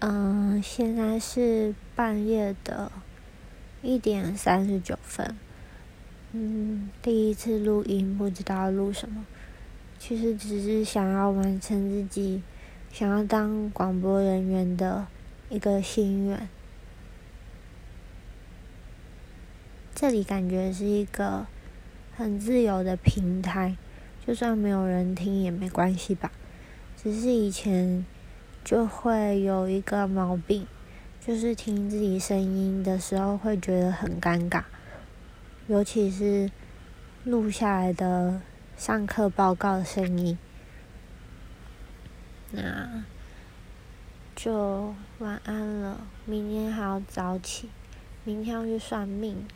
嗯，现在是半夜的一点三十九分。嗯，第一次录音，不知道录什么。其实只是想要完成自己想要当广播人员的一个心愿。这里感觉是一个很自由的平台，就算没有人听也没关系吧。只是以前就会有一个毛病，就是听自己声音的时候会觉得很尴尬，尤其是录下来的上课报告的声音。那就晚安了，明天还要早起，明天要去算命。